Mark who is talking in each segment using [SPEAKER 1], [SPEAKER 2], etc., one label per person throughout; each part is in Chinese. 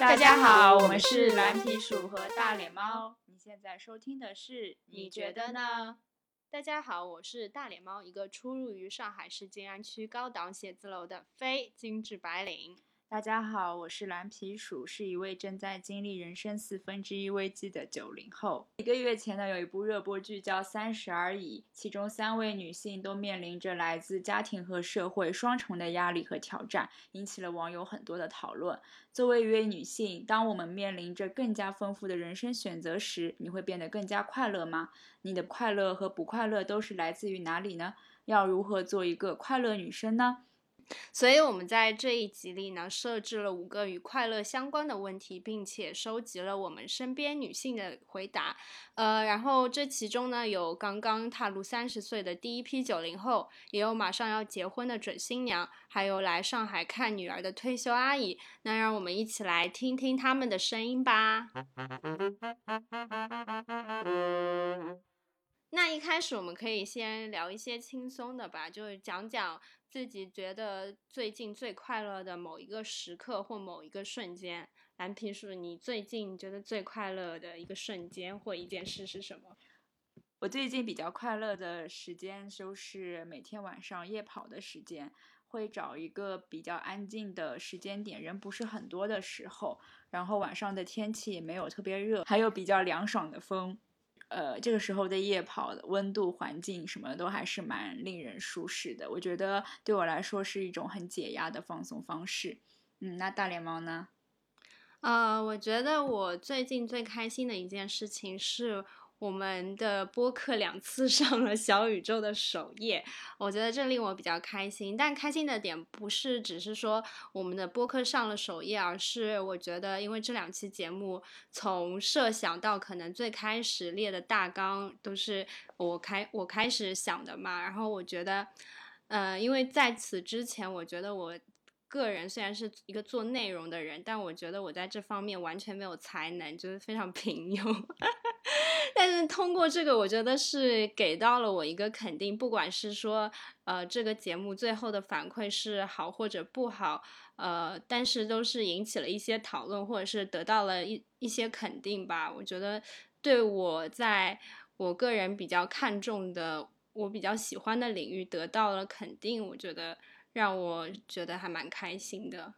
[SPEAKER 1] 大家好，我们是蓝皮鼠和大脸猫。你现在收听的是，你觉得呢？
[SPEAKER 2] 大家好，我是大脸猫，一个出入于上海市静安区高档写字楼的非精致白领。
[SPEAKER 1] 大家好，我是蓝皮鼠，是一位正在经历人生四分之一危机的九零后。一个月前呢，有一部热播剧叫《三十而已》，其中三位女性都面临着来自家庭和社会双重的压力和挑战，引起了网友很多的讨论。作为一位女性，当我们面临着更加丰富的人生选择时，你会变得更加快乐吗？你的快乐和不快乐都是来自于哪里呢？要如何做一个快乐女生呢？
[SPEAKER 2] 所以，我们在这一集里呢，设置了五个与快乐相关的问题，并且收集了我们身边女性的回答。呃，然后这其中呢，有刚刚踏入三十岁的第一批九零后，也有马上要结婚的准新娘，还有来上海看女儿的退休阿姨。那让我们一起来听听他们的声音吧。那一开始我们可以先聊一些轻松的吧，就是讲讲自己觉得最近最快乐的某一个时刻或某一个瞬间。蓝皮鼠，你最近觉得最快乐的一个瞬间或一件事是什么？
[SPEAKER 1] 我最近比较快乐的时间就是每天晚上夜跑的时间，会找一个比较安静的时间点，人不是很多的时候，然后晚上的天气也没有特别热，还有比较凉爽的风。呃，这个时候的夜跑的，温度、环境什么都还是蛮令人舒适的。我觉得对我来说是一种很解压的放松方式。嗯，那大脸猫呢？
[SPEAKER 2] 呃，我觉得我最近最开心的一件事情是。我们的播客两次 上了小宇宙的首页，我觉得这令我比较开心。但开心的点不是只是说我们的播客上了首页，而是我觉得，因为这两期节目从设想到可能最开始列的大纲都是我开我开始想的嘛。然后我觉得，呃，因为在此之前，我觉得我。个人虽然是一个做内容的人，但我觉得我在这方面完全没有才能，就是非常平庸。但是通过这个，我觉得是给到了我一个肯定，不管是说呃这个节目最后的反馈是好或者不好，呃，但是都是引起了一些讨论，或者是得到了一一些肯定吧。我觉得对我在我个人比较看重的、我比较喜欢的领域得到了肯定，我觉得。让我觉得还蛮开心的。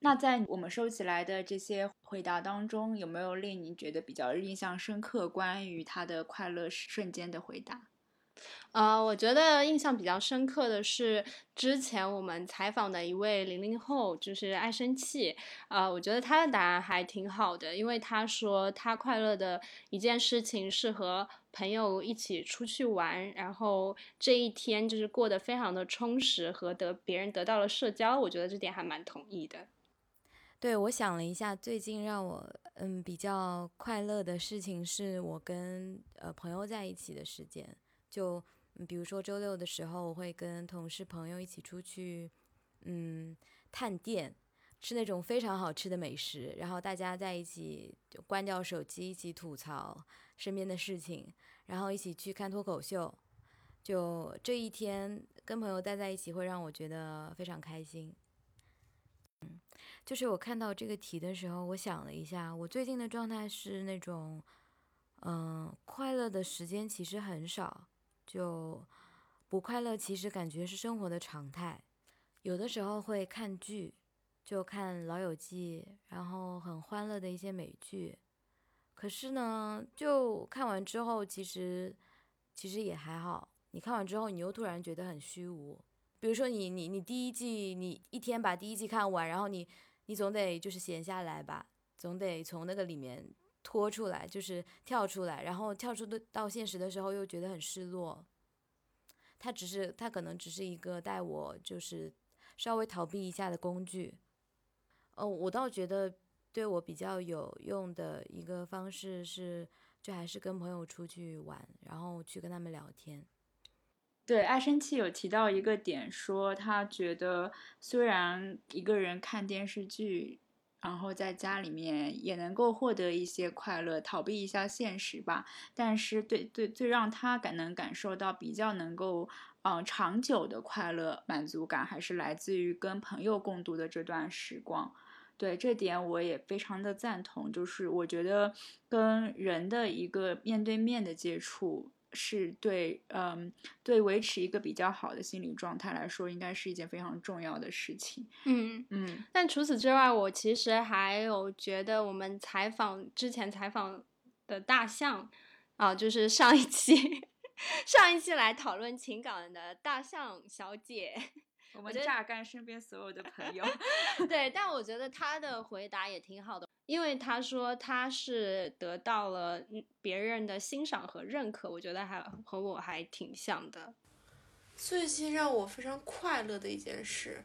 [SPEAKER 1] 那在我们收起来的这些回答当中，有没有令你觉得比较印象深刻关于他的快乐瞬间的回答？
[SPEAKER 2] 呃，我觉得印象比较深刻的是之前我们采访的一位零零后，就是爱生气。呃，我觉得他的答案还挺好的，因为他说他快乐的一件事情是和朋友一起出去玩，然后这一天就是过得非常的充实，和得别人得到了社交。我觉得这点还蛮同意的。
[SPEAKER 3] 对，我想了一下，最近让我嗯比较快乐的事情是我跟呃朋友在一起的时间。就比如说周六的时候，我会跟同事朋友一起出去，嗯，探店，吃那种非常好吃的美食，然后大家在一起就关掉手机，一起吐槽身边的事情，然后一起去看脱口秀。就这一天跟朋友待在一起，会让我觉得非常开心。嗯，就是我看到这个题的时候，我想了一下，我最近的状态是那种，嗯，快乐的时间其实很少。就不快乐，其实感觉是生活的常态。有的时候会看剧，就看《老友记》，然后很欢乐的一些美剧。可是呢，就看完之后，其实其实也还好。你看完之后，你又突然觉得很虚无。比如说，你你你第一季，你一天把第一季看完，然后你你总得就是闲下来吧，总得从那个里面。拖出来就是跳出来，然后跳出的到现实的时候又觉得很失落。它只是，它可能只是一个带我就是稍微逃避一下的工具。哦，我倒觉得对我比较有用的一个方式是，就还是跟朋友出去玩，然后去跟他们聊天。
[SPEAKER 1] 对，爱生气有提到一个点，说他觉得虽然一个人看电视剧。然后在家里面也能够获得一些快乐，逃避一下现实吧。但是对对最让他感能感受到比较能够嗯长久的快乐满足感，还是来自于跟朋友共度的这段时光。对这点我也非常的赞同，就是我觉得跟人的一个面对面的接触。是对，嗯，对维持一个比较好的心理状态来说，应该是一件非常重要的事情。
[SPEAKER 2] 嗯
[SPEAKER 1] 嗯。
[SPEAKER 2] 但除此之外，我其实还有觉得，我们采访之前采访的大象，啊，就是上一期 上一期来讨论情感的大象小姐，
[SPEAKER 1] 我们榨干身边所有的朋友。
[SPEAKER 2] 对，但我觉得他的回答也挺好的。因为他说他是得到了别人的欣赏和认可，我觉得还和我还挺像的。
[SPEAKER 4] 最近让我非常快乐的一件事，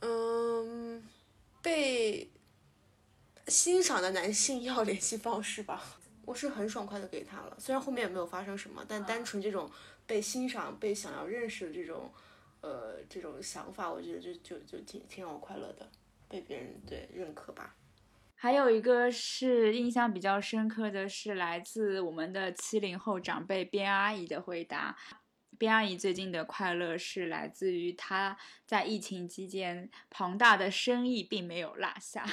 [SPEAKER 4] 嗯，被欣赏的男性要联系方式吧，我是很爽快的给他了。虽然后面也没有发生什么，但单纯这种被欣赏、被想要认识的这种，呃，这种想法，我觉得就就就挺挺让我快乐的，被别人对认可吧。
[SPEAKER 1] 还有一个是印象比较深刻的是来自我们的七零后长辈边阿姨的回答。边阿姨最近的快乐是来自于她在疫情期间庞大的生意并没有落下，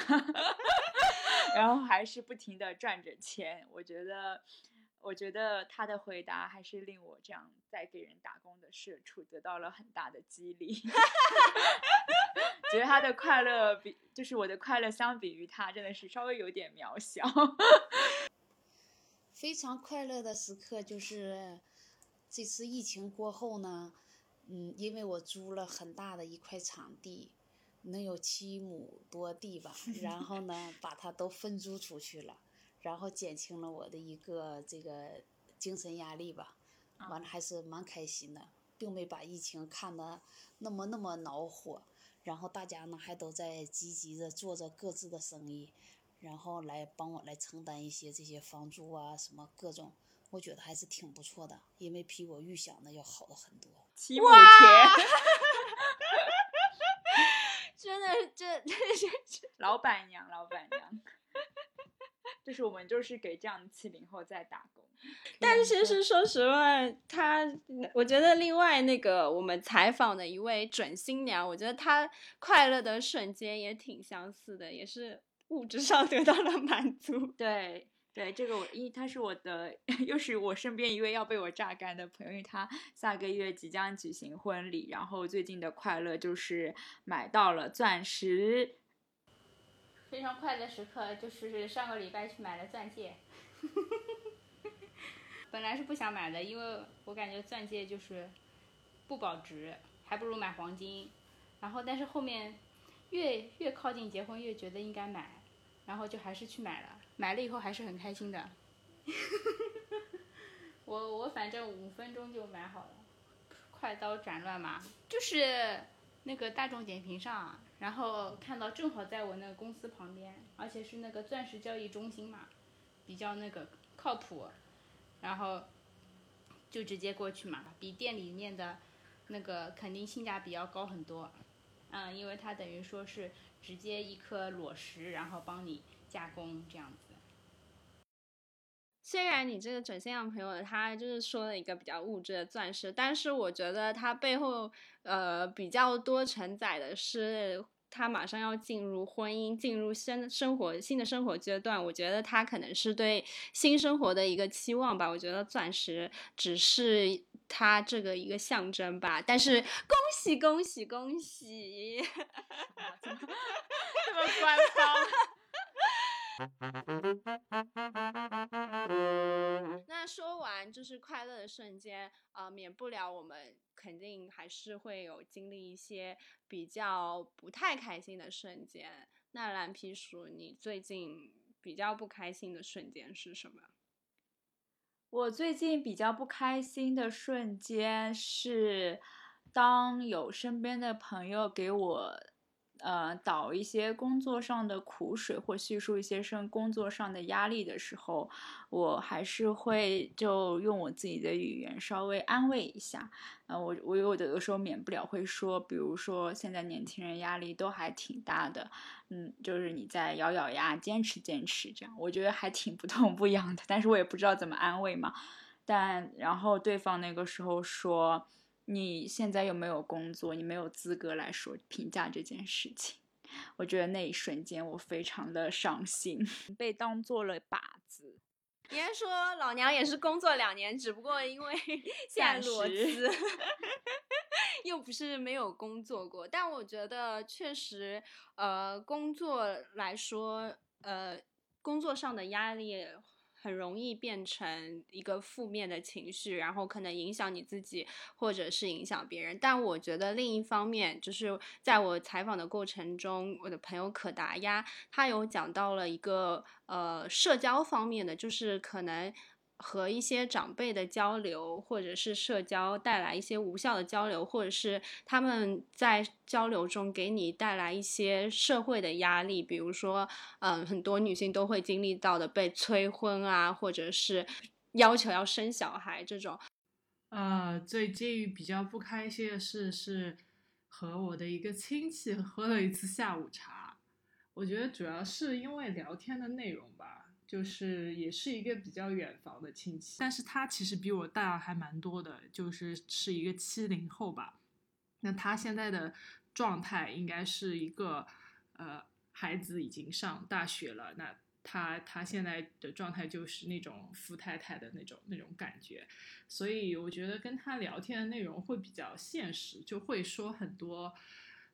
[SPEAKER 1] 然后还是不停的赚着钱。我觉得。我觉得他的回答还是令我这样在给人打工的社畜得到了很大的激励。觉得他的快乐比就是我的快乐相比于他真的是稍微有点渺小。
[SPEAKER 5] 非常快乐的时刻就是这次疫情过后呢，嗯，因为我租了很大的一块场地，能有七亩多地吧，然后呢把它都分租出去了。然后减轻了我的一个这个精神压力吧，完了还是蛮开心的，并没把疫情看得那么那么恼火。然后大家呢还都在积极的做着各自的生意，然后来帮我来承担一些这些房租啊什么各种，我觉得还是挺不错的，因为比我预想的要好的很多。
[SPEAKER 1] 七亩田，
[SPEAKER 2] 真的这 这这
[SPEAKER 1] 老板娘老板娘。就是我们就是给这样七零后在打工，
[SPEAKER 2] 但其实说实话，他我觉得另外那个我们采访的一位准新娘，我觉得她快乐的瞬间也挺相似的，也是物质上 得到了满足。
[SPEAKER 1] 对对，这个我因为他是我的，又是我身边一位要被我榨干的朋友，因为他下个月即将举行婚礼，然后最近的快乐就是买到了钻石。
[SPEAKER 6] 非常快的时刻就是上个礼拜去买了钻戒，本来是不想买的，因为我感觉钻戒就是不保值，还不如买黄金。然后但是后面越越靠近结婚越觉得应该买，然后就还是去买了。买了以后还是很开心的。我我反正五分钟就买好了，快刀斩乱麻，就是那个大众点评上。然后看到正好在我那个公司旁边，而且是那个钻石交易中心嘛，比较那个靠谱，然后就直接过去嘛，比店里面的那个肯定性价比要高很多，嗯，因为它等于说是直接一颗裸石，然后帮你加工这样子。
[SPEAKER 2] 虽然你这个准新娘朋友他就是说了一个比较物质的钻石，但是我觉得他背后呃比较多承载的是。他马上要进入婚姻，进入生生活新的生活阶段，我觉得他可能是对新生活的一个期望吧。我觉得钻石只是他这个一个象征吧。但是恭喜恭喜恭喜！
[SPEAKER 1] 这么官方。
[SPEAKER 2] 那说完就是快乐的瞬间啊，免不了我们肯定还是会有经历一些比较不太开心的瞬间。那蓝皮鼠，你最近比较不开心的瞬间是什么？
[SPEAKER 1] 我最近比较不开心的瞬间是，当有身边的朋友给我。呃，倒一些工作上的苦水，或叙述一些生工作上的压力的时候，我还是会就用我自己的语言稍微安慰一下。呃，我我有的时候免不了会说，比如说现在年轻人压力都还挺大的，嗯，就是你再咬咬牙坚持坚持，这样我觉得还挺不痛不痒的。但是我也不知道怎么安慰嘛。但然后对方那个时候说。你现在又没有工作，你没有资格来说评价这件事情。我觉得那一瞬间我非常的伤心，被当做了靶子。
[SPEAKER 2] 应该说老娘也是工作两年，只不过因为 现在裸辞，又不是没有工作过。但我觉得确实，呃，工作来说，呃，工作上的压力。很容易变成一个负面的情绪，然后可能影响你自己，或者是影响别人。但我觉得另一方面，就是在我采访的过程中，我的朋友可达鸭他有讲到了一个呃社交方面的，就是可能。和一些长辈的交流，或者是社交带来一些无效的交流，或者是他们在交流中给你带来一些社会的压力，比如说，嗯，很多女性都会经历到的被催婚啊，或者是要求要生小孩这种。
[SPEAKER 7] 呃，最近比较不开心的事是和我的一个亲戚喝了一次下午茶，我觉得主要是因为聊天的内容吧。就是也是一个比较远房的亲戚，但是他其实比我大还蛮多的，就是是一个七零后吧。那他现在的状态应该是一个，呃，孩子已经上大学了，那他他现在的状态就是那种富太太的那种那种感觉，所以我觉得跟他聊天的内容会比较现实，就会说很多，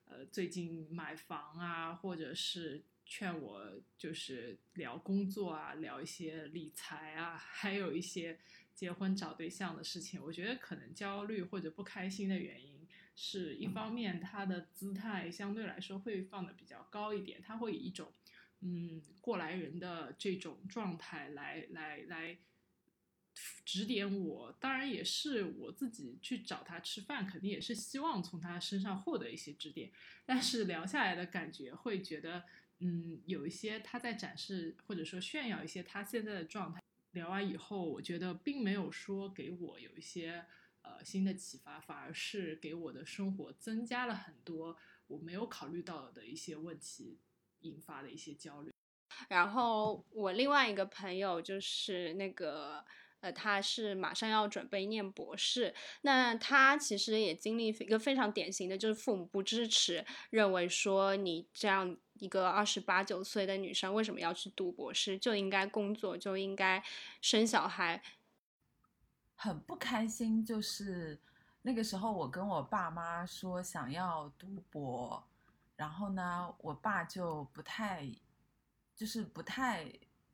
[SPEAKER 7] 呃，最近买房啊，或者是。劝我就是聊工作啊，聊一些理财啊，还有一些结婚找对象的事情。我觉得可能焦虑或者不开心的原因是一方面，他的姿态相对来说会放的比较高一点，他会以一种嗯过来人的这种状态来来来指点我。当然也是我自己去找他吃饭，肯定也是希望从他身上获得一些指点。但是聊下来的感觉会觉得。嗯，有一些他在展示或者说炫耀一些他现在的状态。聊完以后，我觉得并没有说给我有一些呃新的启发，反而是给我的生活增加了很多我没有考虑到的一些问题引发的一些焦虑。
[SPEAKER 2] 然后我另外一个朋友就是那个。呃，他是马上要准备念博士，那他其实也经历一个非常典型的，就是父母不支持，认为说你这样一个二十八九岁的女生为什么要去读博士，就应该工作，就应该生小孩，
[SPEAKER 8] 很不开心。就是那个时候，我跟我爸妈说想要读博，然后呢，我爸就不太，就是不太。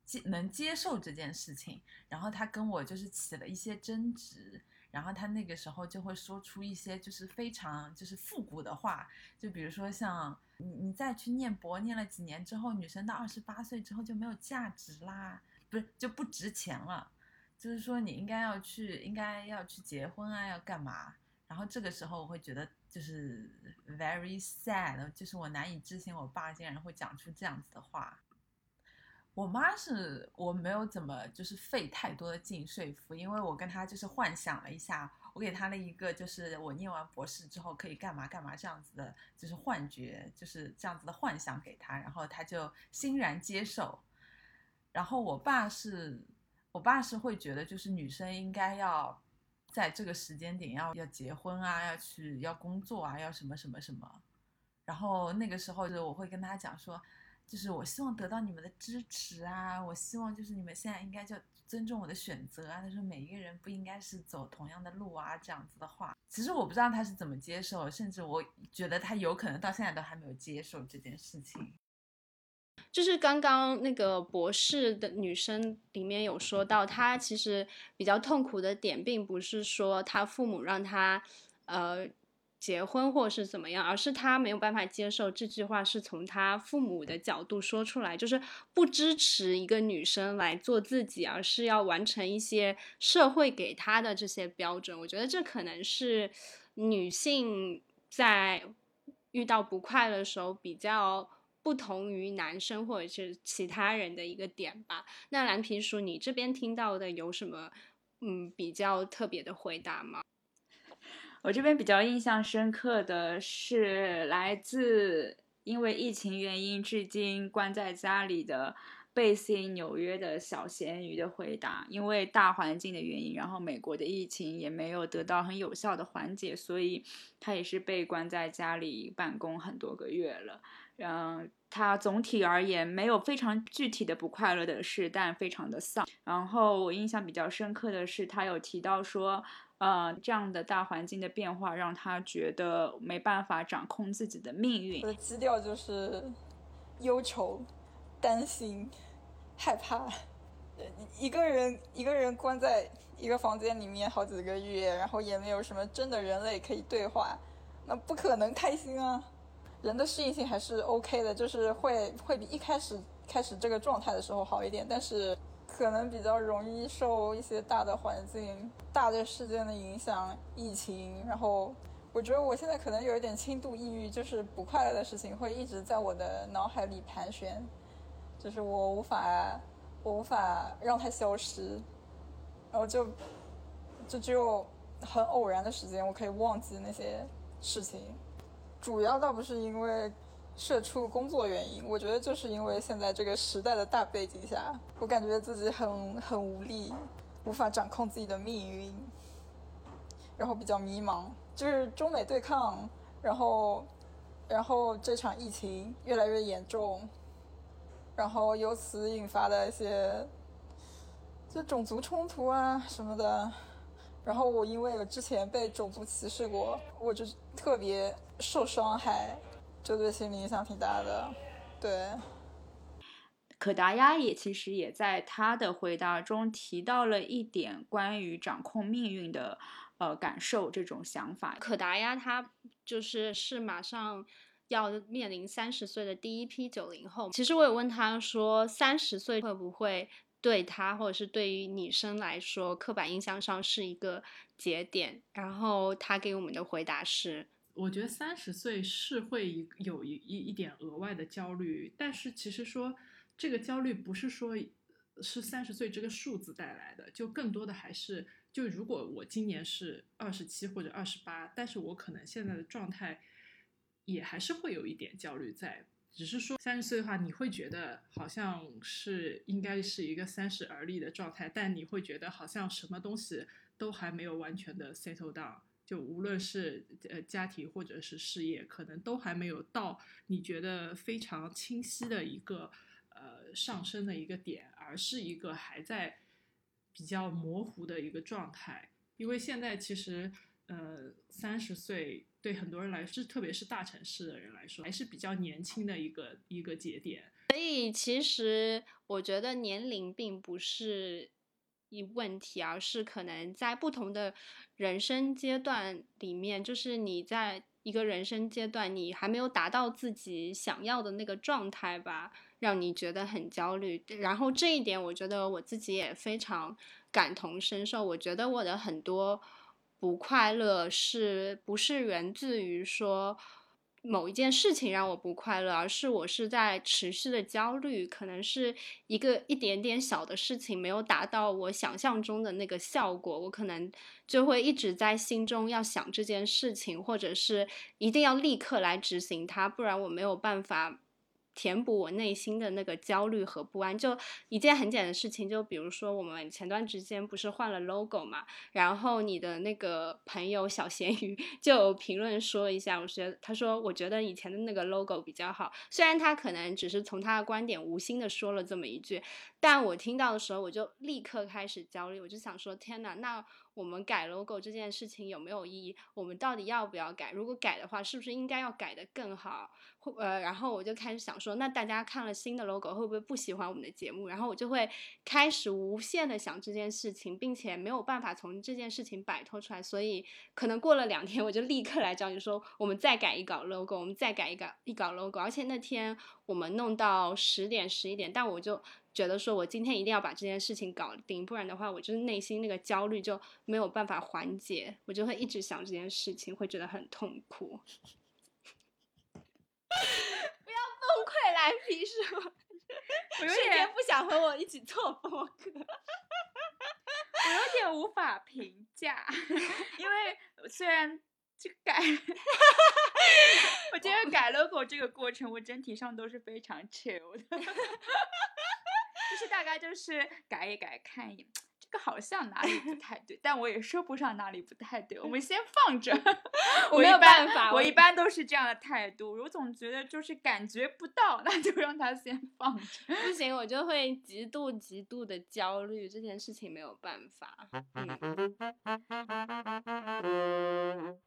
[SPEAKER 8] 接能接受这件事情，然后他跟我就是起了一些争执，然后他那个时候就会说出一些就是非常就是复古的话，就比如说像你你再去念博，念了几年之后，女生到二十八岁之后就没有价值啦，不是就不值钱了，就是说你应该要去应该要去结婚啊，要干嘛？然后这个时候我会觉得就是 very sad，就是我难以置信我爸竟然会讲出这样子的话。我妈是我没有怎么就是费太多的劲说服，因为我跟她就是幻想了一下，我给他了一个就是我念完博士之后可以干嘛干嘛这样子的，就是幻觉，就是这样子的幻想给他，然后他就欣然接受。然后我爸是，我爸是会觉得就是女生应该要在这个时间点要要结婚啊，要去要工作啊，要什么什么什么。然后那个时候就我会跟他讲说。就是我希望得到你们的支持啊！我希望就是你们现在应该就尊重我的选择啊！他说每一个人不应该是走同样的路啊，这样子的话，其实我不知道他是怎么接受，甚至我觉得他有可能到现在都还没有接受这件事情。
[SPEAKER 2] 就是刚刚那个博士的女生里面有说到，她其实比较痛苦的点，并不是说她父母让她，呃。结婚或是怎么样，而是他没有办法接受这句话是从他父母的角度说出来，就是不支持一个女生来做自己，而是要完成一些社会给她的这些标准。我觉得这可能是女性在遇到不快的时候比较不同于男生或者是其他人的一个点吧。那蓝皮书，你这边听到的有什么嗯比较特别的回答吗？
[SPEAKER 1] 我这边比较印象深刻的是来自因为疫情原因至今关在家里的贝辛纽约的小咸鱼的回答。因为大环境的原因，然后美国的疫情也没有得到很有效的缓解，所以他也是被关在家里办公很多个月了。嗯，他总体而言没有非常具体的不快乐的事，但非常的丧。然后我印象比较深刻的是，他有提到说，呃，这样的大环境的变化让他觉得没办法掌控自己的命运。
[SPEAKER 9] 我的基调就是忧愁、担心、害怕，一个人一个人关在一个房间里面好几个月，然后也没有什么真的人类可以对话，那不可能开心啊。人的适应性还是 OK 的，就是会会比一开始开始这个状态的时候好一点，但是可能比较容易受一些大的环境、大的事件的影响，疫情。然后我觉得我现在可能有一点轻度抑郁，就是不快乐的事情会一直在我的脑海里盘旋，就是我无法我无法让它消失，然后就就只有很偶然的时间我可以忘记那些事情。主要倒不是因为社畜工作原因，我觉得就是因为现在这个时代的大背景下，我感觉自己很很无力，无法掌控自己的命运，然后比较迷茫。就是中美对抗，然后然后这场疫情越来越严重，然后由此引发的一些就种族冲突啊什么的。然后我因为之前被种族歧视过，我就特别。受伤害，就对心理影响挺大的。对，
[SPEAKER 1] 可达鸭也其实也在他的回答中提到了一点关于掌控命运的呃感受这种想法。
[SPEAKER 2] 可达鸭他就是是马上要面临三十岁的第一批九零后。其实我有问他说，三十岁会不会对他或者是对于女生来说，刻板印象上是一个节点？然后他给我们的回答是。
[SPEAKER 7] 我觉得三十岁是会有一一一点额外的焦虑，但是其实说这个焦虑不是说是三十岁这个数字带来的，就更多的还是就如果我今年是二十七或者二十八，但是我可能现在的状态也还是会有一点焦虑在，只是说三十岁的话，你会觉得好像是应该是一个三十而立的状态，但你会觉得好像什么东西都还没有完全的 settle down。就无论是呃家庭或者是事业，可能都还没有到你觉得非常清晰的一个呃上升的一个点，而是一个还在比较模糊的一个状态。因为现在其实呃三十岁对很多人来说，特别是大城市的人来说，还是比较年轻的一个一个节点。
[SPEAKER 2] 所以其实我觉得年龄并不是。一问题，而是可能在不同的人生阶段里面，就是你在一个人生阶段，你还没有达到自己想要的那个状态吧，让你觉得很焦虑。然后这一点，我觉得我自己也非常感同身受。我觉得我的很多不快乐，是不是源自于说？某一件事情让我不快乐，而是我是在持续的焦虑，可能是一个一点点小的事情没有达到我想象中的那个效果，我可能就会一直在心中要想这件事情，或者是一定要立刻来执行它，不然我没有办法。填补我内心的那个焦虑和不安，就一件很简单的事情，就比如说我们前段时间不是换了 logo 嘛，然后你的那个朋友小咸鱼就评论说一下，我觉得他说我觉得以前的那个 logo 比较好，虽然他可能只是从他的观点无心的说了这么一句，但我听到的时候我就立刻开始焦虑，我就想说天呐，那。我们改 logo 这件事情有没有意义？我们到底要不要改？如果改的话，是不是应该要改得更好？会呃，然后我就开始想说，那大家看了新的 logo 会不会不喜欢我们的节目？然后我就会开始无限的想这件事情，并且没有办法从这件事情摆脱出来。所以可能过了两天，我就立刻来找你说，我们再改一稿 logo，我们再改一稿一稿 logo。而且那天我们弄到十点十一点，但我就。觉得说我今天一定要把这件事情搞定，不然的话，我就是内心那个焦虑就没有办法缓解，我就会一直想这件事情，会觉得很痛苦。不要崩溃来皮叔，我有点不想和我一起做播客，
[SPEAKER 1] 我有点无法评价，因为虽然这改，我觉得改 logo 这个过程，我整体上都是非常 chill 的。就是大概就是改一改，看一眼，这个好像哪里不 太对，但我也说不上哪里不太对，我们 先放着。
[SPEAKER 2] 我没有办法我
[SPEAKER 1] 我一般都是这样的态度，我总觉得就是感觉不到，那就让它先放着。
[SPEAKER 2] 不行，我就会极度极度的焦虑，这件事情没有办法。嗯，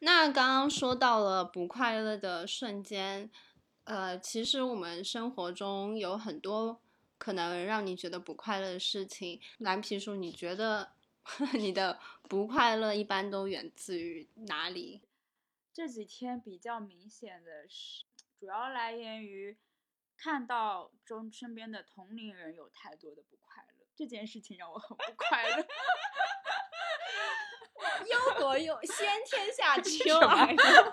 [SPEAKER 2] 那刚刚说到了不快乐的瞬间，呃，其实我们生活中有很多可能让你觉得不快乐的事情。蓝皮书，你觉得 你的不快乐一般都源自于哪里？
[SPEAKER 1] 这几天比较明显的是，主要来源于看到中身边的同龄人有太多的不快乐，这件事情让我很不快乐。
[SPEAKER 2] 忧国忧先天下 之忧而忧，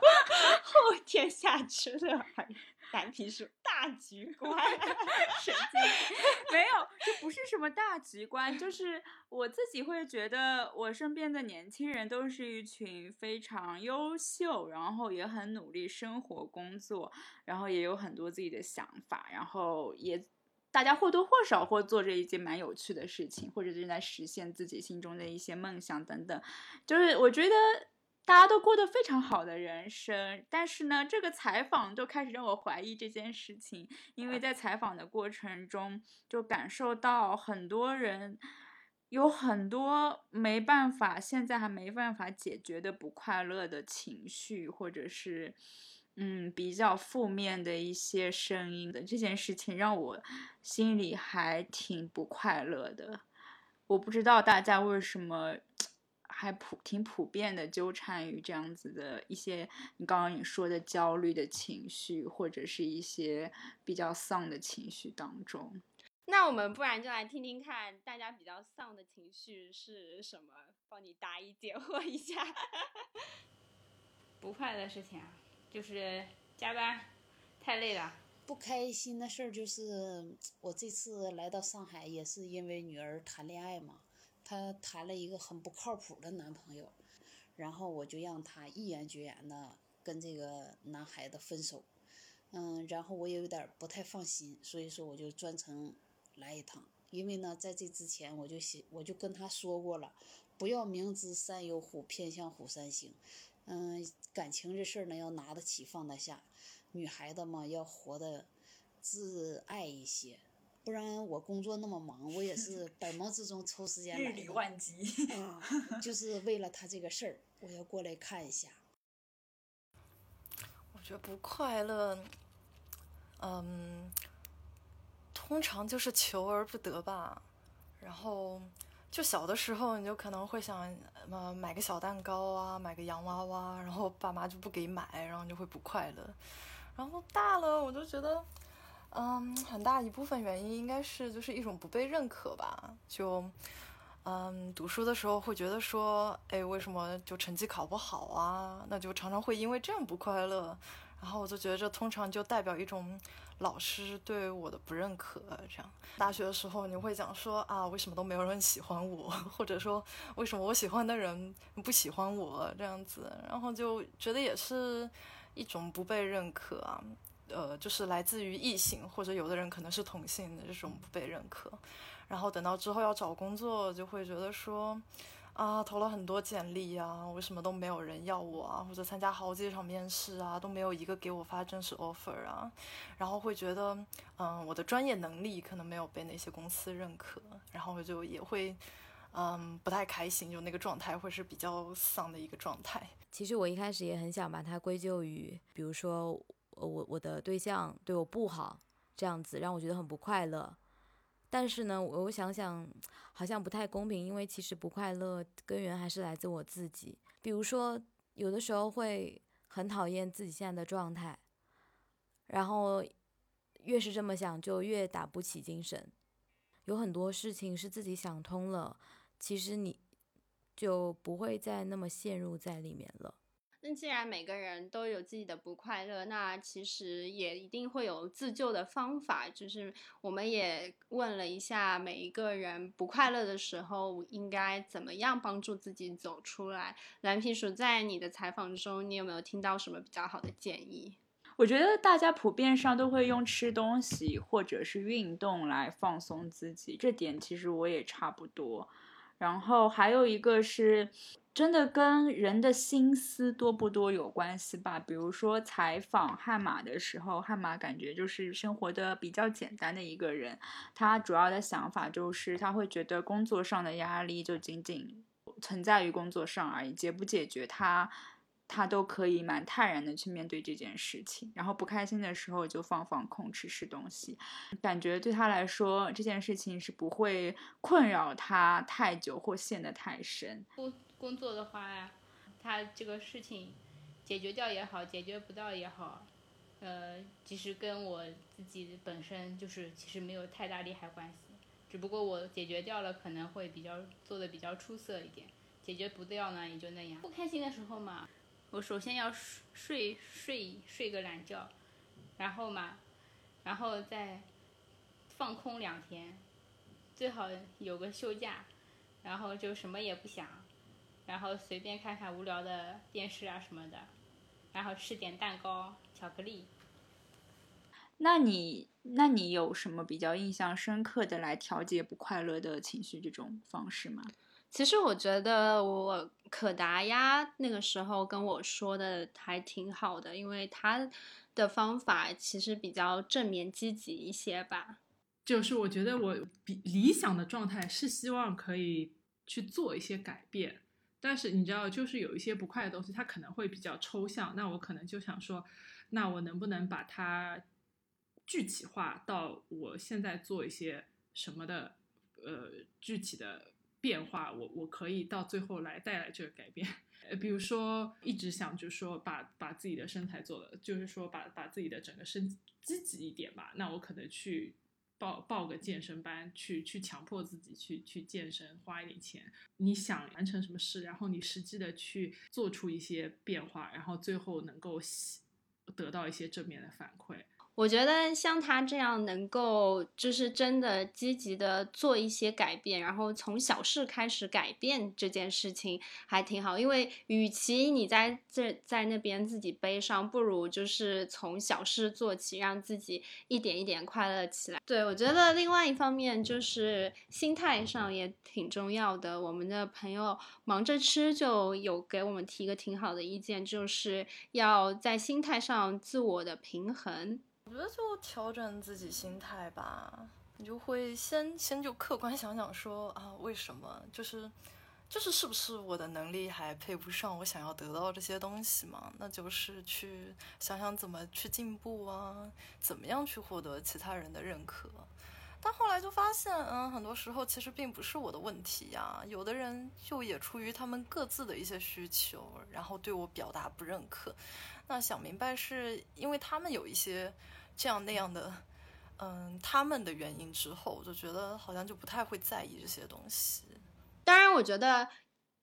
[SPEAKER 2] 后天下之乐而忧。蓝皮书大局观，
[SPEAKER 1] 神经，没有，这不是什么大局观，就是我自己会觉得，我身边的年轻人都是一群非常优秀，然后也很努力生活工作，然后也有很多自己的想法，然后也大家或多或少会做着一件蛮有趣的事情，或者正在实现自己心中的一些梦想等等，就是我觉得。大家都过得非常好的人生，但是呢，这个采访就开始让我怀疑这件事情，因为在采访的过程中，就感受到很多人有很多没办法，现在还没办法解决的不快乐的情绪，或者是嗯比较负面的一些声音的这件事情，让我心里还挺不快乐的。我不知道大家为什么。还普挺普遍的纠缠于这样子的一些你刚刚你说的焦虑的情绪，或者是一些比较丧的情绪当中。
[SPEAKER 2] 那我们不然就来听听看，大家比较丧的情绪是什么？帮你答疑解惑一下。
[SPEAKER 6] 不快乐的事情啊，就是加班太累了。
[SPEAKER 5] 不开心的事儿就是我这次来到上海，也是因为女儿谈恋爱嘛。她谈了一个很不靠谱的男朋友，然后我就让她一言绝言的跟这个男孩子分手。嗯，然后我也有点不太放心，所以说我就专程来一趟。因为呢，在这之前我就写，我就跟他说过了，不要明知山有虎，偏向虎山行。嗯，感情这事儿呢，要拿得起放得下。女孩子嘛，要活得自爱一些。不然我工作那么忙，我也是百忙之中抽时间来
[SPEAKER 9] 理万机。
[SPEAKER 5] 啊，就是为了他这个事儿，我要过来看一下。
[SPEAKER 10] 我觉得不快乐，嗯，通常就是求而不得吧。然后，就小的时候，你就可能会想，呃，买个小蛋糕啊，买个洋娃娃，然后爸妈就不给买，然后你就会不快乐。然后大了，我就觉得。嗯，很大一部分原因应该是就是一种不被认可吧。就，嗯，读书的时候会觉得说，哎，为什么就成绩考不好啊？那就常常会因为这样不快乐。然后我就觉得这通常就代表一种老师对我的不认可。这样，大学的时候你会讲说啊，为什么都没有人喜欢我？或者说为什么我喜欢的人不喜欢我？这样子，然后就觉得也是一种不被认可啊。呃，就是来自于异性，或者有的人可能是同性的这种不被认可，然后等到之后要找工作，就会觉得说，啊，投了很多简历啊，为什么都没有人要我啊？或者参加好几场面试啊，都没有一个给我发正式 offer 啊，然后会觉得，嗯，我的专业能力可能没有被那些公司认可，然后就也会，嗯，不太开心，就那个状态会是比较丧的一个状态。
[SPEAKER 3] 其实我一开始也很想把它归咎于，比如说。我我的对象对我不好，这样子让我觉得很不快乐。但是呢，我我想想，好像不太公平，因为其实不快乐根源还是来自我自己。比如说，有的时候会很讨厌自己现在的状态，然后越是这么想，就越打不起精神。有很多事情是自己想通了，其实你就不会再那么陷入在里面了。
[SPEAKER 2] 那既然每个人都有自己的不快乐，那其实也一定会有自救的方法。就是我们也问了一下每一个人不快乐的时候应该怎么样帮助自己走出来。蓝皮鼠在你的采访中，你有没有听到什么比较好的建议？
[SPEAKER 1] 我觉得大家普遍上都会用吃东西或者是运动来放松自己，这点其实我也差不多。然后还有一个是，真的跟人的心思多不多有关系吧。比如说采访悍马的时候，悍马感觉就是生活的比较简单的一个人，他主要的想法就是他会觉得工作上的压力就仅仅存在于工作上而已，解不解决他。他都可以蛮泰然的去面对这件事情，然后不开心的时候就放放空，吃吃东西，感觉对他来说这件事情是不会困扰他太久或陷得太深。
[SPEAKER 6] 工作的话，他这个事情解决掉也好，解决不到也好，呃，其实跟我自己本身就是其实没有太大利害关系，只不过我解决掉了可能会比较做的比较出色一点，解决不掉呢也就那样。不开心的时候嘛。我首先要睡睡睡个懒觉，然后嘛，然后再放空两天，最好有个休假，然后就什么也不想，然后随便看看无聊的电视啊什么的，然后吃点蛋糕、巧克力。
[SPEAKER 1] 那你那你有什么比较印象深刻的来调节不快乐的情绪这种方式吗？
[SPEAKER 2] 其实我觉得我可达鸭那个时候跟我说的还挺好的，因为他的方法其实比较正面积极一些吧。
[SPEAKER 7] 就是我觉得我比理想的状态是希望可以去做一些改变，但是你知道，就是有一些不快的东西，它可能会比较抽象。那我可能就想说，那我能不能把它具体化到我现在做一些什么的呃具体的。变化，我我可以到最后来带来这个改变。呃，比如说一直想就是说把把自己的身材做的，就是说把把自己的整个身积极一点吧。那我可能去报报个健身班，去去强迫自己去去健身，花一点钱。你想完成什么事，然后你实际的去做出一些变化，然后最后能够得到一些正面的反馈。
[SPEAKER 2] 我觉得像他这样能够就是真的积极的做一些改变，然后从小事开始改变这件事情还挺好。因为与其你在这在那边自己悲伤，不如就是从小事做起，让自己一点一点快乐起来。对我觉得另外一方面就是心态上也挺重要的。我们的朋友忙着吃就有给我们提一个挺好的意见，就是要在心态上自我的平衡。
[SPEAKER 10] 我觉得就调整自己心态吧，你就会先先就客观想想说啊，为什么就是就是是不是我的能力还配不上我想要得到这些东西嘛？那就是去想想怎么去进步啊，怎么样去获得其他人的认可。但后来就发现，嗯，很多时候其实并不是我的问题呀，有的人就也出于他们各自的一些需求，然后对我表达不认可。那想明白是因为他们有一些。这样那样的，嗯，他们的原因之后，我就觉得好像就不太会在意这些东西。
[SPEAKER 2] 当然，我觉得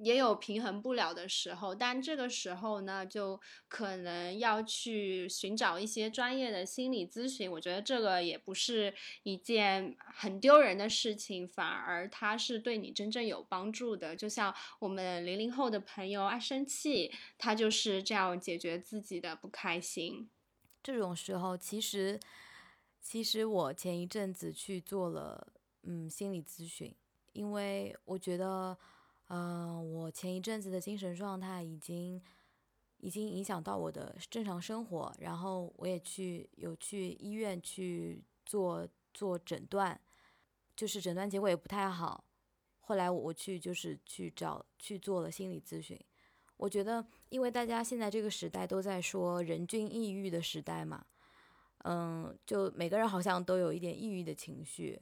[SPEAKER 2] 也有平衡不了的时候，但这个时候呢，就可能要去寻找一些专业的心理咨询。我觉得这个也不是一件很丢人的事情，反而它是对你真正有帮助的。就像我们零零后的朋友爱生气，他就是这样解决自己的不开心。
[SPEAKER 3] 这种时候，其实，其实我前一阵子去做了，嗯，心理咨询，因为我觉得，嗯，我前一阵子的精神状态已经，已经影响到我的正常生活，然后我也去有去医院去做做诊断，就是诊断结果也不太好，后来我去就是去找去做了心理咨询。我觉得，因为大家现在这个时代都在说人均抑郁的时代嘛，嗯，就每个人好像都有一点抑郁的情绪，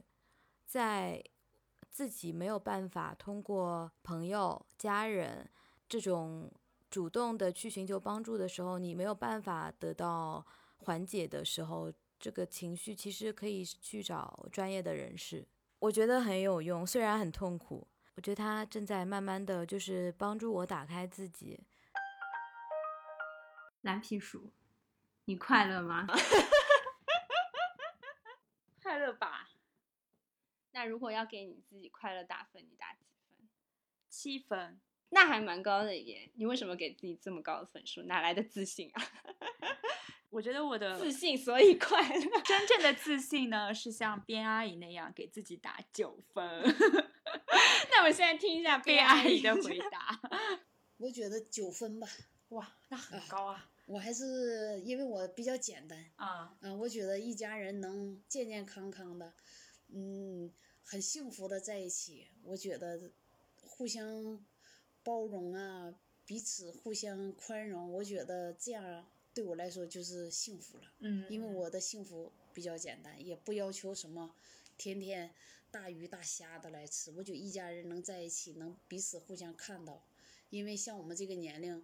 [SPEAKER 3] 在自己没有办法通过朋友、家人这种主动的去寻求帮助的时候，你没有办法得到缓解的时候，这个情绪其实可以去找专业的人士，我觉得很有用，虽然很痛苦。我觉得他正在慢慢的就是帮助我打开自己。
[SPEAKER 2] 蓝皮鼠，你快乐吗？
[SPEAKER 1] 快乐吧。
[SPEAKER 2] 那如果要给你自己快乐打分，你打几分？
[SPEAKER 1] 七分。
[SPEAKER 2] 那还蛮高的耶。你为什么给自己这么高的分数？哪来的自信啊？
[SPEAKER 1] 我觉得我的
[SPEAKER 2] 自信所以快乐。
[SPEAKER 1] 真正的自信呢，是像边阿姨那样给自己打九分。
[SPEAKER 2] 那我现在听一下
[SPEAKER 1] 边阿姨的回答。
[SPEAKER 5] 我觉得九分吧。
[SPEAKER 1] 哇，那很高啊！
[SPEAKER 5] 我还是因为我比较简单
[SPEAKER 1] 啊，
[SPEAKER 5] 嗯，我觉得一家人能健健康康的，嗯，很幸福的在一起，我觉得互相包容啊，彼此互相宽容，我觉得这样对我来说就是幸福了。
[SPEAKER 1] 嗯，
[SPEAKER 5] 因为我的幸福比较简单，也不要求什么天天大鱼大虾的来吃，我觉得一家人能在一起，能彼此互相看到，因为像我们这个年龄。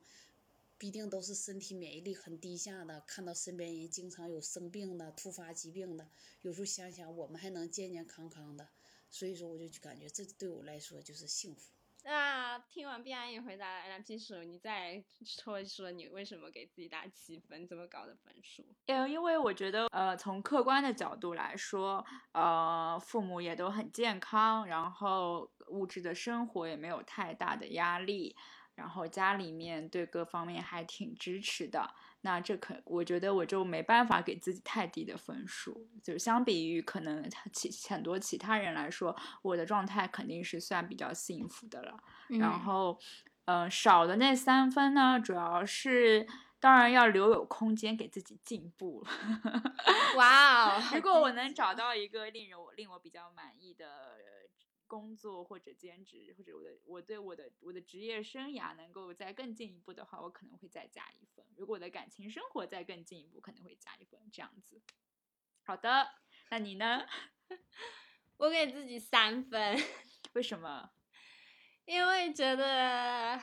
[SPEAKER 5] 必定都是身体免疫力很低下的，看到身边人经常有生病的、突发疾病的，有时候想想我们还能健健康康的，所以说我就感觉这对我来说就是幸福。
[SPEAKER 2] 那听完毕阿姨回答蓝皮鼠，你再说一说你为什么给自己打七分这么高的分数？
[SPEAKER 1] 呃，因为我觉得，呃，从客观的角度来说，呃，父母也都很健康，然后物质的生活也没有太大的压力。然后家里面对各方面还挺支持的，那这可我觉得我就没办法给自己太低的分数，就相比于可能其很多其他人来说，我的状态肯定是算比较幸福的了。然后，嗯，少的那三分呢，主要是当然要留有空间给自己进步。
[SPEAKER 2] 哇哦！
[SPEAKER 1] 如果我能找到一个令人我令我比较满意的。工作或者兼职，或者我的我对我的我的职业生涯能够再更进一步的话，我可能会再加一分。如果我的感情生活再更进一步，可能会加一分。这样子。好的，那你呢？
[SPEAKER 2] 我给自己三分。
[SPEAKER 1] 为什么？
[SPEAKER 2] 因为觉得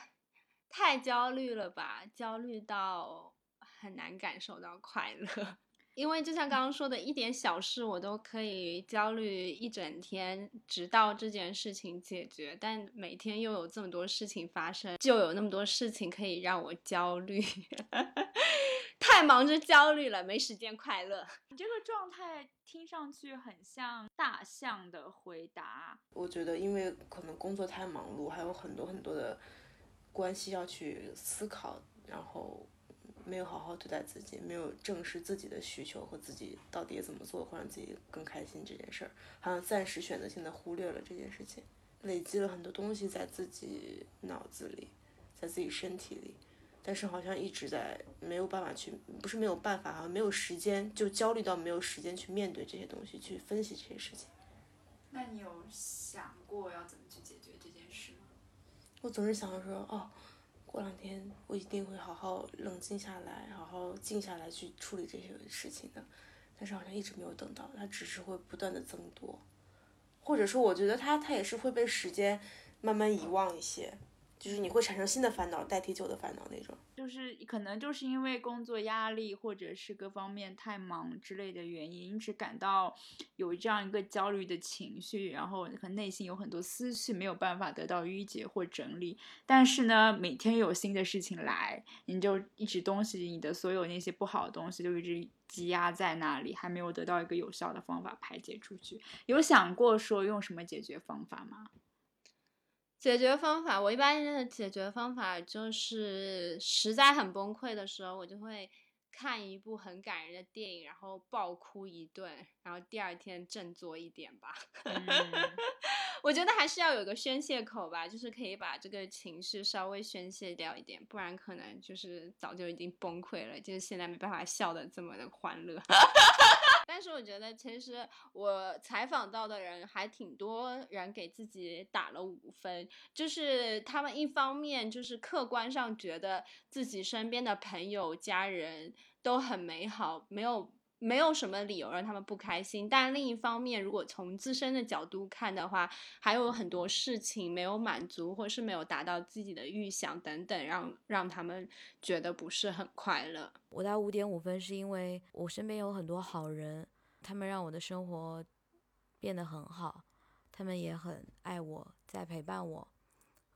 [SPEAKER 2] 太焦虑了吧，焦虑到很难感受到快乐。因为就像刚刚说的，一点小事我都可以焦虑一整天，直到这件事情解决。但每天又有这么多事情发生，就有那么多事情可以让我焦虑，太忙着焦虑了，没时间快乐。
[SPEAKER 1] 你这个状态听上去很像大象的回答。
[SPEAKER 4] 我觉得，因为可能工作太忙碌，还有很多很多的关系要去思考，然后。没有好好对待自己，没有正视自己的需求和自己到底怎么做会让自己更开心这件事儿，好像暂时选择性的忽略了这件事情，累积了很多东西在自己脑子里，在自己身体里，但是好像一直在没有办法去，不是没有办法好像，没有时间，就焦虑到没有时间去面对这些东西，去分析这些事情。
[SPEAKER 1] 那你有想过要怎么去解决这件事吗？
[SPEAKER 4] 我总是想着说，哦。过两天我一定会好好冷静下来，好好静下来去处理这些事情的，但是好像一直没有等到，它只是会不断的增多，或者说我觉得它它也是会被时间慢慢遗忘一些。就是你会产生新的烦恼，代替旧的烦恼那种。
[SPEAKER 1] 就是可能就是因为工作压力，或者是各方面太忙之类的原因，一直感到有这样一个焦虑的情绪，然后可能内心有很多思绪没有办法得到淤结或整理。但是呢，每天有新的事情来，你就一直东西，你的所有那些不好的东西就一直积压在那里，还没有得到一个有效的方法排解出去。有想过说用什么解决方法吗？
[SPEAKER 2] 解决方法，我一般的解决方法就是实在很崩溃的时候，我就会看一部很感人的电影，然后爆哭一顿，然后第二天振作一点吧。我觉得还是要有个宣泄口吧，就是可以把这个情绪稍微宣泄掉一点，不然可能就是早就已经崩溃了，就是现在没办法笑的这么的欢乐。但是我觉得，其实我采访到的人还挺多人给自己打了五分，就是他们一方面就是客观上觉得自己身边的朋友、家人都很美好，没有没有什么理由让他们不开心。但另一方面，如果从自身的角度看的话，还有很多事情没有满足，或是没有达到自己的预想等等，让让他们觉得不是很快乐。
[SPEAKER 3] 我打五点五分，是因为我身边有很多好人，他们让我的生活变得很好，他们也很爱我，在陪伴我。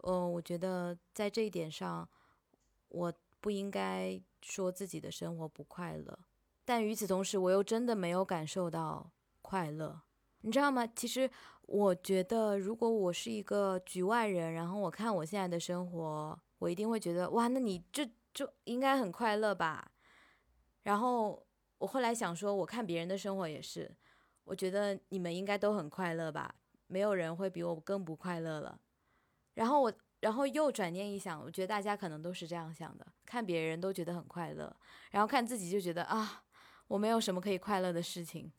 [SPEAKER 3] 嗯，我觉得在这一点上，我不应该说自己的生活不快乐，但与此同时，我又真的没有感受到快乐，你知道吗？其实我觉得，如果我是一个局外人，然后我看我现在的生活，我一定会觉得，哇，那你这就应该很快乐吧？然后我后来想说，我看别人的生活也是，我觉得你们应该都很快乐吧，没有人会比我更不快乐了。然后我，然后又转念一想，我觉得大家可能都是这样想的，看别人都觉得很快乐，然后看自己就觉得啊，我没有什么可以快乐的事情。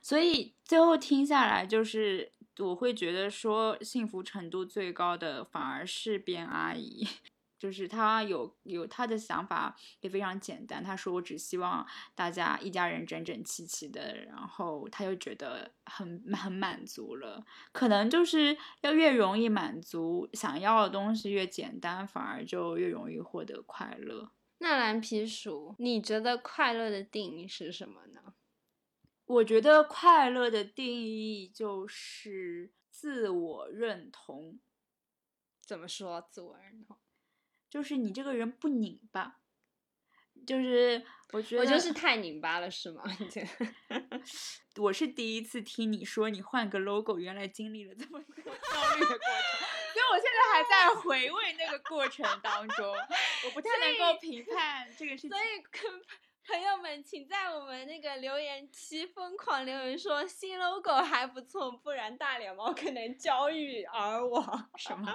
[SPEAKER 1] 所以最后听下来，就是我会觉得说，幸福程度最高的反而是边阿姨。就是他有有他的想法也非常简单，他说我只希望大家一家人整整齐齐的，然后他又觉得很很满足了。可能就是要越容易满足想要的东西越简单，反而就越容易获得快乐。
[SPEAKER 2] 那蓝皮鼠，你觉得快乐的定义是什么呢？
[SPEAKER 1] 我觉得快乐的定义就是自我认同。
[SPEAKER 2] 怎么说自我认同？
[SPEAKER 1] 就是你这个人不拧巴，就是我觉得
[SPEAKER 2] 我就是太拧巴了，是吗？
[SPEAKER 1] 我是第一次听你说你换个 logo，原来经历了这么多 焦虑的过程，我现在还在回味那个过程当中，我不太能够评判这个事情。
[SPEAKER 2] 所以跟朋友们，请在我们那个留言区疯狂留言说新 logo 还不错，不然大脸猫可能焦虑而亡。
[SPEAKER 1] 什么？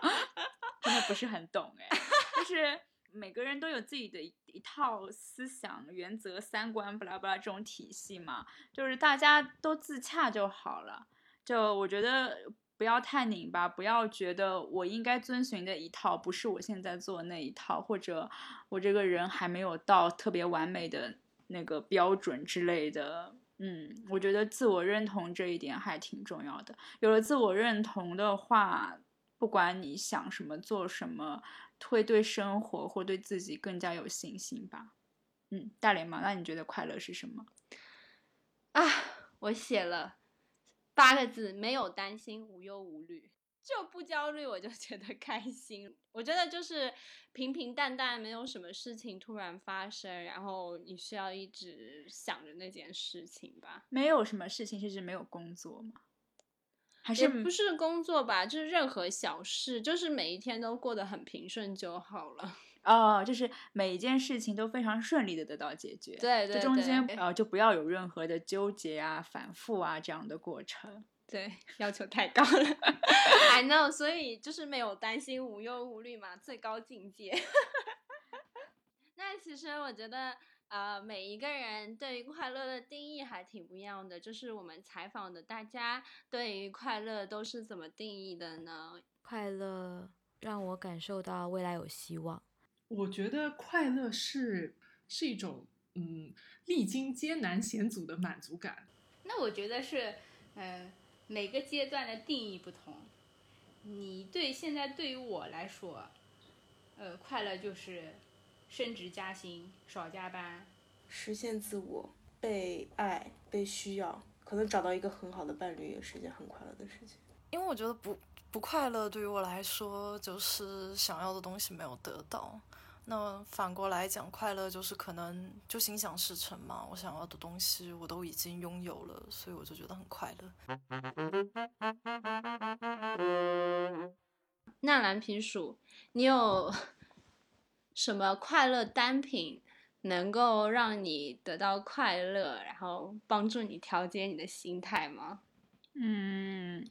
[SPEAKER 1] 真的不是很懂哎。就是每个人都有自己的一一套思想、原则、三观，巴拉巴拉这种体系嘛，就是大家都自洽就好了。就我觉得不要太拧巴，不要觉得我应该遵循的一套不是我现在做那一套，或者我这个人还没有到特别完美的那个标准之类的。嗯，我觉得自我认同这一点还挺重要的。有了自我认同的话，不管你想什么、做什么。会对生活或对自己更加有信心吧。嗯，大脸猫，那你觉得快乐是什么？
[SPEAKER 2] 啊，我写了八个字：没有担心，无忧无虑，就不焦虑，我就觉得开心。我觉得就是平平淡淡，没有什么事情突然发生，然后你需要一直想着那件事情吧。
[SPEAKER 1] 没有什么事情是指没有工作吗？还
[SPEAKER 2] 是不是工作吧？就是任何小事，就是每一天都过得很平顺就好了。
[SPEAKER 1] 哦，就是每一件事情都非常顺利的得到解决。
[SPEAKER 2] 对对，
[SPEAKER 1] 这中间呃就不要有任何的纠结啊、反复啊这样的过程。
[SPEAKER 2] 对，要求太高了。I know，所以就是没有担心、无忧无虑嘛，最高境界。那其实我觉得。呃，每一个人对于快乐的定义还挺不一样的。就是我们采访的大家对于快乐都是怎么定义的呢？
[SPEAKER 3] 快乐让我感受到未来有希望。
[SPEAKER 7] 我觉得快乐是是一种嗯，历经艰难险阻的满足感。
[SPEAKER 6] 那我觉得是，嗯，每个阶段的定义不同。你对现在对于我来说，呃，快乐就是。升职加薪，少加班，
[SPEAKER 4] 实现自我，被爱，被需要，可能找到一个很好的伴侣也是件很快乐的事情。
[SPEAKER 10] 因为我觉得不不快乐对于我来说就是想要的东西没有得到。那反过来讲，快乐就是可能就心想事成嘛，我想要的东西我都已经拥有了，所以我就觉得很快乐。
[SPEAKER 2] 纳兰皮鼠，你有？什么快乐单品能够让你得到快乐，然后帮助你调节你的心态吗？
[SPEAKER 1] 嗯，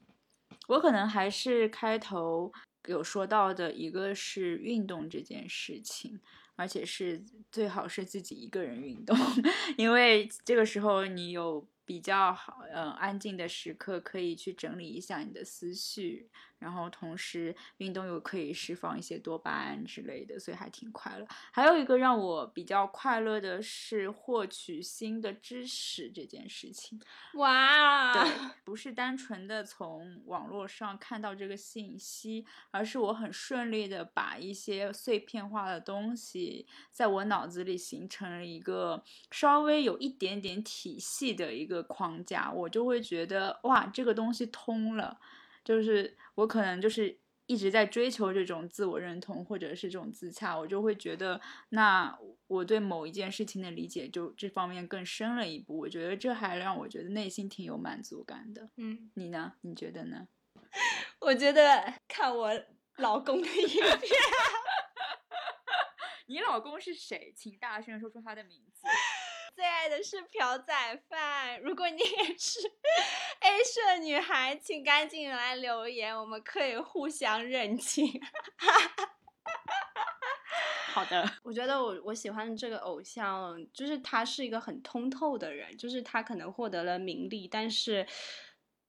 [SPEAKER 1] 我可能还是开头有说到的一个是运动这件事情，而且是最好是自己一个人运动，因为这个时候你有比较好嗯安静的时刻，可以去整理一下你的思绪。然后同时运动又可以释放一些多巴胺之类的，所以还挺快乐。还有一个让我比较快乐的是获取新的知识这件事情。
[SPEAKER 2] 哇，
[SPEAKER 1] 对，不是单纯的从网络上看到这个信息，而是我很顺利的把一些碎片化的东西在我脑子里形成了一个稍微有一点点体系的一个框架，我就会觉得哇，这个东西通了。就是我可能就是一直在追求这种自我认同，或者是这种自洽，我就会觉得，那我对某一件事情的理解就这方面更深了一步。我觉得这还让我觉得内心挺有满足感的。
[SPEAKER 2] 嗯，
[SPEAKER 1] 你呢？你觉得呢？
[SPEAKER 2] 我觉得看我老公的影片。
[SPEAKER 1] 你老公是谁？请大声说出他的名字。
[SPEAKER 2] 最爱的是朴宰范。如果你也是 A 社女孩，请赶紧来留言，我们可以互相认清。
[SPEAKER 1] 好的，
[SPEAKER 2] 我觉得我我喜欢的这个偶像，就是他是一个很通透的人，就是他可能获得了名利，但是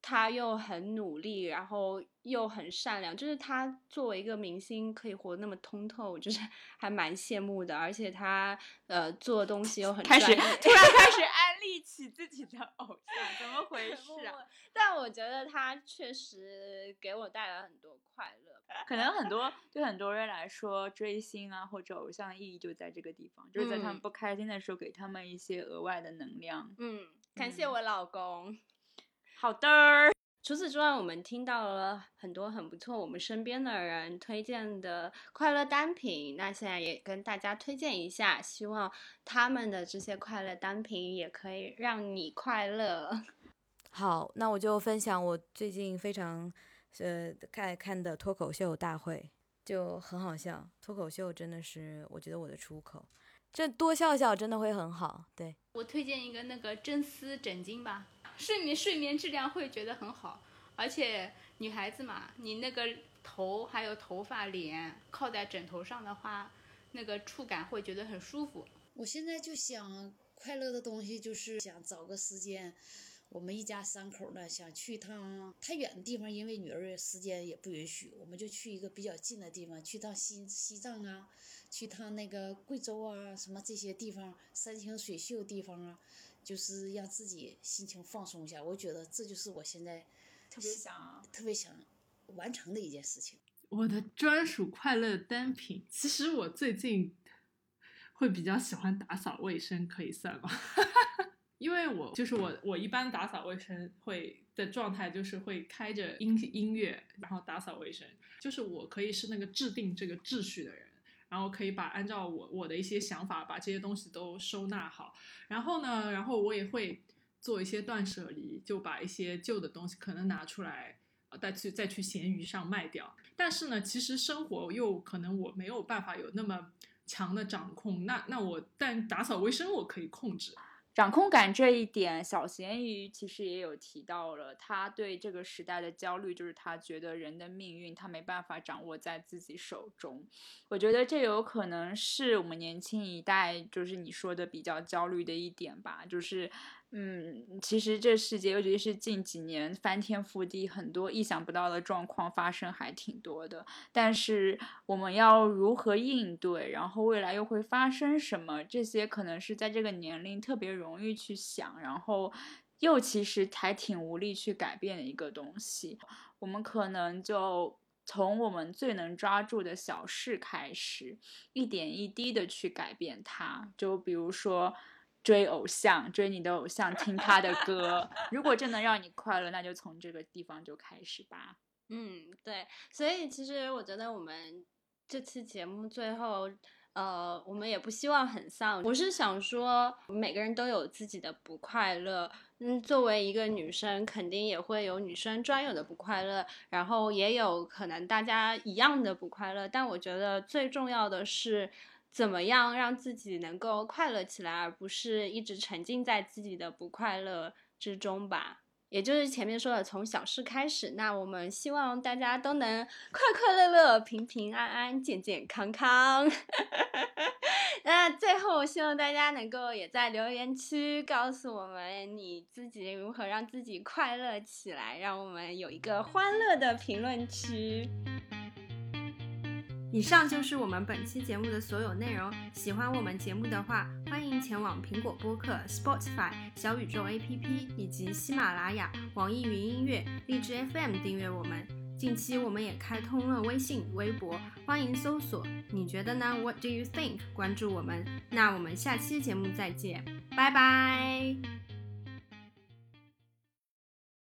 [SPEAKER 2] 他又很努力，然后又很善良，就是他作为一个明星可以活得那么通透，就是 还蛮羡慕的。而且他呃做东西又很
[SPEAKER 1] 开始突然开始安利起自己的偶像，怎么回 事啊？
[SPEAKER 2] 但我觉得他确实给我带来很多快乐。
[SPEAKER 1] 可能很多对很多人来说，追星啊或者偶像的意义就在这个地方，就是在他们
[SPEAKER 2] 嗯
[SPEAKER 1] 不开心的时候给他们一些额外的能量。
[SPEAKER 2] 嗯，感谢我老公。
[SPEAKER 1] 好的。
[SPEAKER 2] 除此之外，我们听到了很多很不错我们身边的人推荐的快乐单品，那现在也跟大家推荐一下，希望他们的这些快乐单品也可以让你快乐。
[SPEAKER 3] 好，那我就分享我最近非常呃看看的脱口秀大会，就很好笑。脱口秀真的是我觉得我的出口，这多笑笑真的会很好。对，
[SPEAKER 6] 我推荐一个那个真丝枕巾吧，睡眠睡眠质量会觉得很好，而且女孩子嘛，你那个头还有头发、脸靠在枕头上的话，那个触感会觉得很舒服。
[SPEAKER 5] 我现在就想快乐的东西，就是想找个时间，我们一家三口呢想去一趟太远的地方，因为女儿时间也不允许，我们就去一个比较近的地方，去趟西西藏啊，去趟那个贵州啊，什么这些地方山清水秀地方啊，就是让自己心情放松一下。我觉得这就是我现在
[SPEAKER 1] 特别想
[SPEAKER 5] 特别想完成的一件事情。
[SPEAKER 7] 我的专属快乐单品，其实我最近会比较喜欢打扫卫生，可以算吗？因为我就是我，我一般打扫卫生会的状态就是会开着音音乐，然后打扫卫生，就是我可以是那个制定这个秩序的人，然后可以把按照我我的一些想法把这些东西都收纳好，然后呢，然后我也会做一些断舍离，就把一些旧的东西可能拿出来。呃再去再去闲鱼上卖掉，但是呢，其实生活又可能我没有办法有那么强的掌控，那那我但打扫卫生我可以控制，
[SPEAKER 1] 掌控感这一点，小咸鱼其实也有提到了，他对这个时代的焦虑，就是他觉得人的命运他没办法掌握在自己手中。我觉得这有可能是我们年轻一代，就是你说的比较焦虑的一点吧，就是。嗯，其实这世界，尤其是近几年翻天覆地，很多意想不到的状况发生还挺多的。但是我们要如何应对，然后未来又会发生什么，这些可能是在这个年龄特别容易去想，然后又其实还挺无力去改变的一个东西。我们可能就从我们最能抓住的小事开始，一点一滴的去改变它。就比如说。追偶像，追你的偶像，听他的歌。如果真能让你快乐，那就从这个地方就开始吧。
[SPEAKER 2] 嗯，对。所以其实我觉得我们这期节目最后，呃，我们也不希望很丧。我是想说，每个人都有自己的不快乐。嗯，作为一个女生，肯定也会有女生专有的不快乐，然后也有可能大家一样的不快乐。但我觉得最重要的是。怎么样让自己能够快乐起来，而不是一直沉浸在自己的不快乐之中吧？也就是前面说的，从小事开始。那我们希望大家都能快快乐乐、平平安安、健健康康。那最后，希望大家能够也在留言区告诉我们你自己如何让自己快乐起来，让我们有一个欢乐的评论区。以上就是我们本期节目的所有内容。喜欢我们节目的话，欢迎前往苹果播客、Spotify、小宇宙 APP 以及喜马拉雅、网易云音乐、荔枝 FM 订阅我们。近期我们也开通了微信、微博，欢迎搜索“你觉得呢？”What do you think？关注我们。那我们下期节目再见，拜拜。